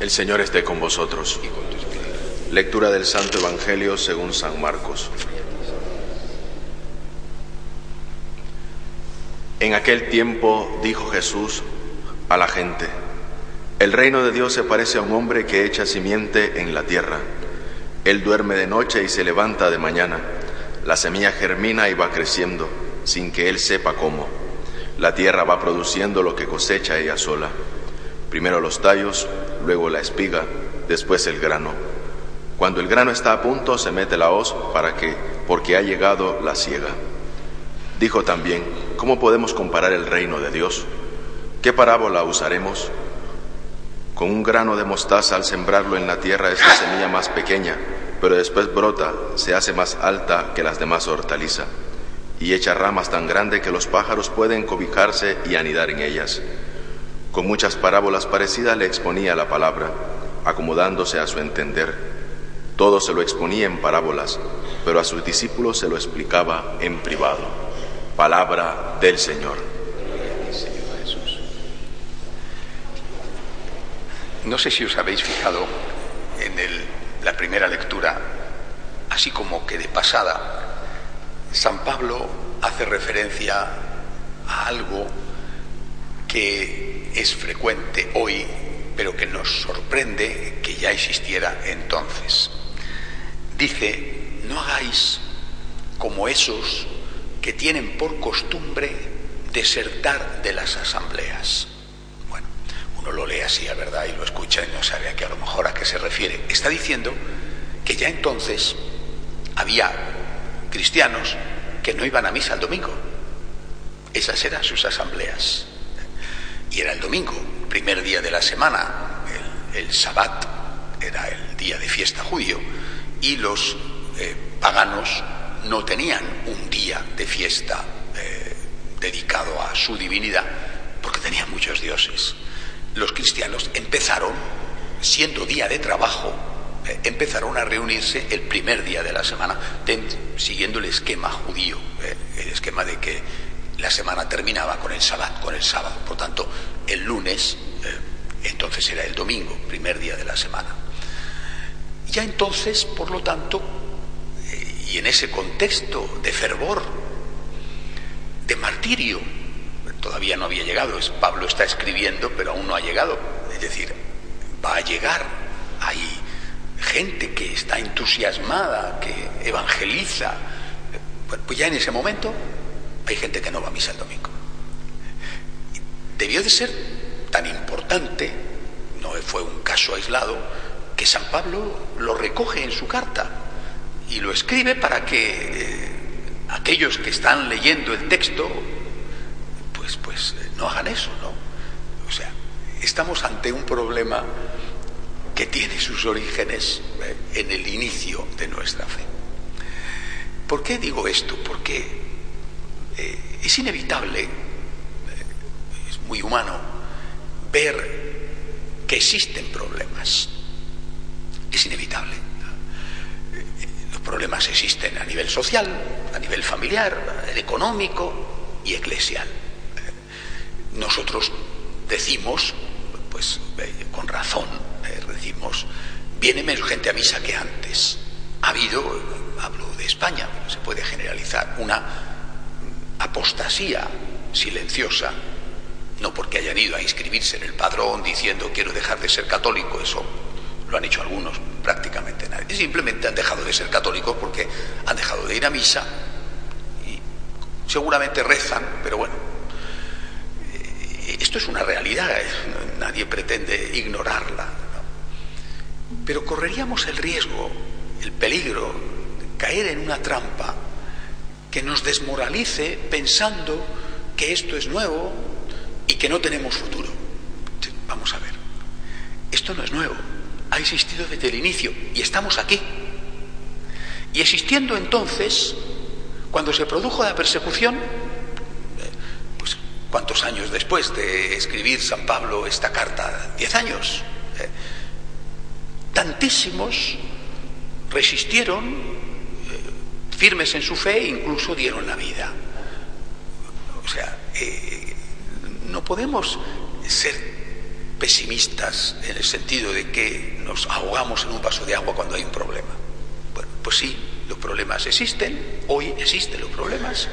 El Señor esté con vosotros. Lectura del Santo Evangelio según San Marcos. En aquel tiempo dijo Jesús a la gente, el reino de Dios se parece a un hombre que echa simiente en la tierra. Él duerme de noche y se levanta de mañana. La semilla germina y va creciendo, sin que él sepa cómo. La tierra va produciendo lo que cosecha ella sola. Primero los tallos, luego la espiga, después el grano. Cuando el grano está a punto, se mete la hoz para que, porque ha llegado la siega. Dijo también, ¿cómo podemos comparar el reino de Dios? ¿Qué parábola usaremos? Con un grano de mostaza al sembrarlo en la tierra es la semilla más pequeña, pero después brota, se hace más alta que las demás hortalizas y echa ramas tan grandes que los pájaros pueden cobijarse y anidar en ellas. Con muchas parábolas parecidas le exponía la palabra, acomodándose a su entender. Todo se lo exponía en parábolas, pero a sus discípulos se lo explicaba en privado. Palabra del Señor. No sé si os habéis fijado en la primera lectura, así como que de pasada, San Pablo hace referencia a algo que es frecuente hoy, pero que nos sorprende que ya existiera entonces. Dice, no hagáis como esos que tienen por costumbre desertar de las asambleas uno lo lee así, verdad, y lo escucha y no sabe a qué a lo mejor a qué se refiere. Está diciendo que ya entonces había cristianos que no iban a misa el domingo. Esas eran sus asambleas. Y era el domingo, primer día de la semana, el, Sabbat era el día de fiesta judío, y los eh, paganos no tenían un día de fiesta eh, dedicado a su divinidad, porque tenían muchos dioses. Los cristianos empezaron, siendo día de trabajo, eh, empezaron a reunirse el primer día de la semana, siguiendo el esquema judío, el esquema de que la semana terminaba con el con el sábado. Por tanto, el lunes, eh, entonces era el domingo, primer día de la semana. Ya entonces, por lo tanto, y en ese contexto de fervor, de martirio, todavía no había llegado. Es, Pablo está escribiendo, pero aún no ha llegado. Es decir, va a llegar. Hay gente que está entusiasmada, que evangeliza. Pues ya en ese momento hay gente que no va a misa el domingo. Debió de ser tan importante, no fue un caso aislado, que San Pablo lo recoge en su carta y lo escribe para que eh, aquellos que están leyendo el texto pues, pues no hagan eso, ¿no? O sea, estamos ante un problema que tiene sus orígenes eh, en el inicio de nuestra fe. ¿Por qué digo esto? Porque eh, es inevitable, es muy humano, ver que existen problemas. Es inevitable. Los problemas existen a nivel social, a nivel familiar, económico y eclesial nosotros decimos, pues eh, con razón, eh, decimos, viene menos gente a misa que antes. Ha habido, hablo de España, se puede generalizar, una apostasía silenciosa, no porque hayan ido a inscribirse en el padrón diciendo quiero dejar de ser católico, eso lo han hecho algunos, prácticamente nadie. Simplemente han dejado de ser católicos porque han dejado de ir a misa y seguramente rezan, pero bueno, esto es una realidad, ¿eh? nadie pretende ignorarla. Pero correríamos el riesgo, el peligro de caer en una trampa que nos desmoralice pensando que esto es nuevo y que no tenemos futuro. Vamos a ver, esto no es nuevo, ha existido desde el inicio y estamos aquí. Y existiendo entonces, cuando se produjo la persecución, ¿Cuántos años después de escribir San Pablo esta carta? Diez años. ¿eh? Tantísimos resistieron, firmes en su fe, incluso dieron la vida. O sea, eh, no podemos ser pesimistas en el sentido de que nos ahogamos en un vaso de agua cuando hay un problema. Bueno, pues sí, los problemas existen, hoy existen los problemas,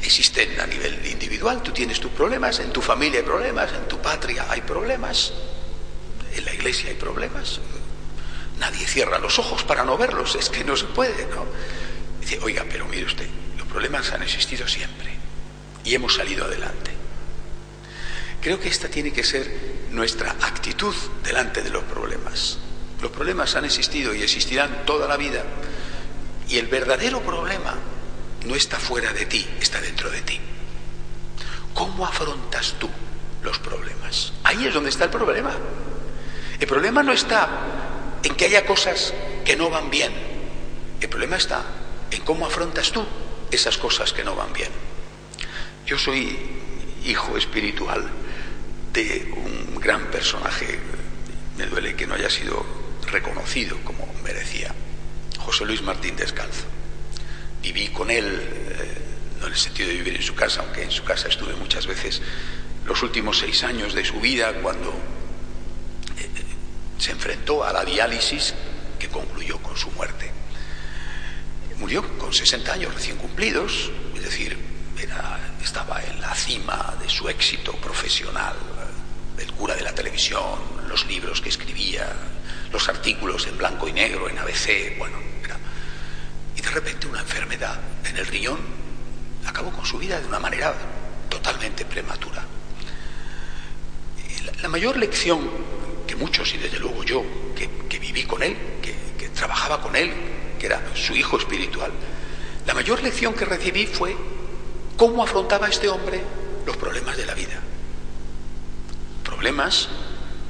existen a nivel individual, tú tienes tus problemas, en tu familia hay problemas, en tu patria hay problemas, en la iglesia hay problemas. Nadie cierra los ojos para no verlos, es que no se puede, ¿no? Dice, oiga, pero mire usted, los problemas han existido siempre y hemos salido adelante. Creo que esta tiene que ser nuestra actitud delante de los problemas. Los problemas han existido y existirán toda la vida y el verdadero problema no está fuera de ti, está dentro de ti. ¿Cómo afrontas tú los problemas? Ahí es donde está el problema. El problema no está en que haya cosas que no van bien. El problema está cómo afrontas tú esas cosas que no van bien. Yo soy hijo espiritual de un gran personaje, me duele que no haya sido reconocido como merecía, José Luis Martín Descalzo. Viví con él, eh, no en el sentido de vivir en su casa, aunque en su casa estuve muchas veces, los últimos seis años de su vida cuando eh, se enfrentó a la diálisis que concluyó con su muerte. Murió con 60 años recién cumplidos, es decir, estaba en la cima de su éxito profesional, el cura de la televisión, los libros que escribía, los artículos en blanco y negro, en ABC, bueno, y de repente una enfermedad en el riñón acabó con su vida de una manera totalmente prematura. La, mayor lección que muchos, y desde luego yo, que, viví con él, que trabajaba con él, que era su hijo espiritual, la mayor lección que recibí fue cómo afrontaba este hombre los problemas de la vida. Problemas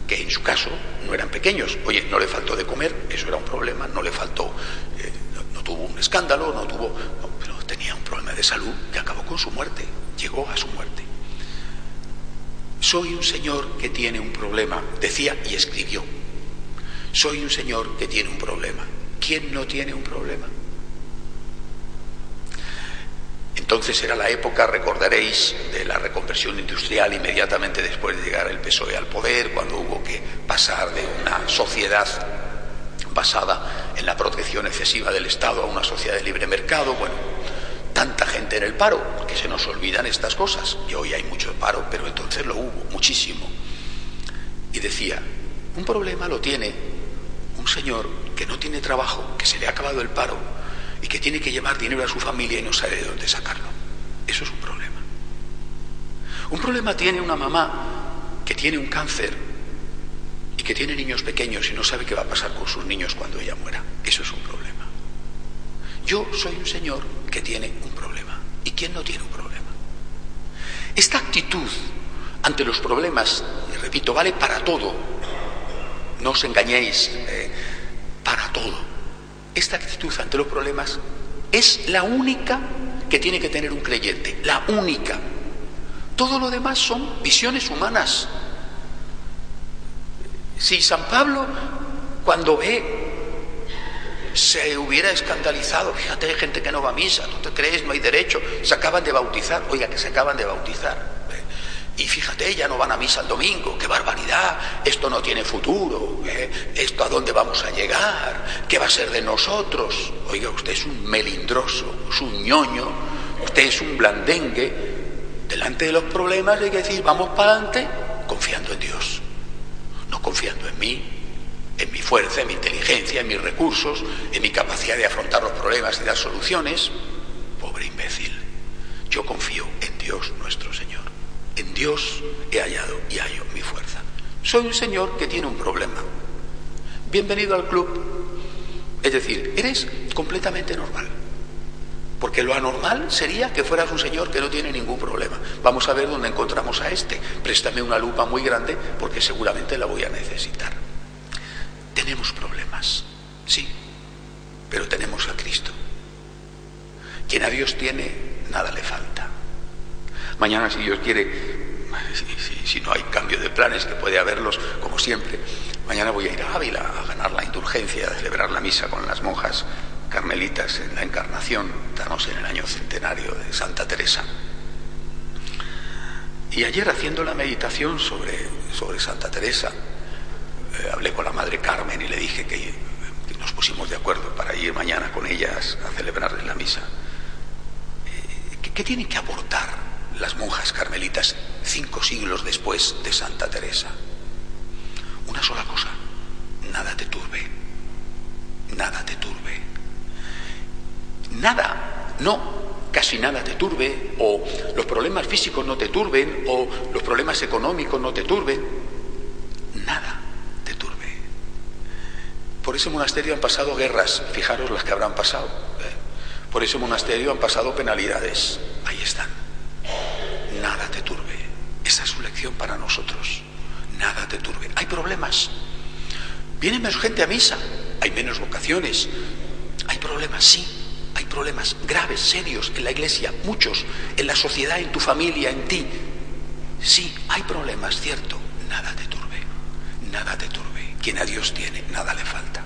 que en su caso no eran pequeños. Oye, no le faltó de comer, eso era un problema, no le faltó, eh, no, tuvo un escándalo, no tuvo, pero tenía un problema de salud que acabó con su muerte, llegó a su muerte. Soy un señor que tiene un problema, decía y escribió. Soy un señor que tiene un problema. ¿Quién no tiene un problema? Entonces era la época, recordaréis, de la reconversión industrial inmediatamente después de llegar el PSOE al poder, cuando hubo que pasar de una sociedad basada en la protección excesiva del Estado a una sociedad de libre mercado. Bueno, tanta gente en el paro, que se nos olvidan estas cosas. Y hoy hay mucho paro, pero entonces lo hubo, muchísimo. Y decía, un problema lo tiene un señor que no tiene trabajo, que se le ha acabado el paro, y que tiene que llevar dinero a su familia y no sabe de dónde sacarlo. Eso es un problema. Un problema tiene una mamá que tiene un cáncer y que tiene niños pequeños y no sabe qué va a pasar con sus niños cuando ella muera. Eso es un problema. Yo soy un señor que tiene un problema. ¿Y quién no tiene un problema? Esta actitud ante los problemas, repito, vale para todo. No os engañéis, eh, esta actitud ante los problemas es la única que tiene que tener un creyente, la única. Todo lo demás son visiones humanas. Si San Pablo, cuando ve, se hubiera escandalizado, fíjate, hay gente que no va a misa, ¿tú te crees? No hay derecho, se acaban de bautizar, oiga, que se acaban de bautizar. Y fíjate, ya no van a misa el domingo, qué barbaridad, esto no tiene futuro, ¿eh? esto a dónde vamos a llegar, qué va a ser de nosotros. Oiga, usted es un melindroso, es un ñoño, usted es un blandengue. Delante de los problemas hay que decir, vamos para adelante, confiando en Dios, no confiando en mí, en mi fuerza, en mi inteligencia, en mis recursos, en mi capacidad de afrontar los problemas y dar soluciones. Pobre imbécil, yo confío en Dios nuestro Dios he hallado y hallo mi fuerza. Soy un señor que tiene un problema. Bienvenido al club. Es decir, eres completamente normal. Porque lo anormal sería que fueras un señor que no tiene ningún problema. Vamos a ver dónde encontramos a este. Préstame una lupa muy grande porque seguramente la voy a necesitar. Tenemos problemas, sí, pero tenemos a Cristo. Quien a Dios tiene, nada le falta. Mañana, si Dios quiere, si, no hay cambio de planes, que puede haberlos, como siempre, mañana voy a ir a Ávila a ganar la indulgencia, a celebrar la misa con las monjas carmelitas en la Encarnación, estamos en el año centenario de Santa Teresa. Y ayer haciendo la meditación sobre, sobre Santa Teresa. Eh, hablé con la Madre Carmen y le dije que, nos pusimos de acuerdo para ir mañana con ellas a celebrarles la misa. Eh, ¿qué, ¿Qué tienen que aportar las monjas carmelitas cinco siglos después de Santa Teresa? Una sola cosa, nada te turbe, nada te turbe. Nada, no, casi nada te turbe, o los problemas físicos no te turben, o los problemas económicos no te turben. Nada te turbe. Por ese monasterio han pasado guerras, fijaros las que habrán pasado. ¿eh? Por ese monasterio han pasado penalidades. Ahí están. Nada te turbe. Para nosotros. Nada te turbe. Hay problemas. Viene menos gente a misa. Hay menos vocaciones. Hay problemas, sí hay problemas graves, serios en la iglesia, muchos, en la sociedad, en tu familia, en ti. Sí, hay problemas, cierto. Nada te turbe, nada te turbe. Quien a Dios tiene, nada le falta.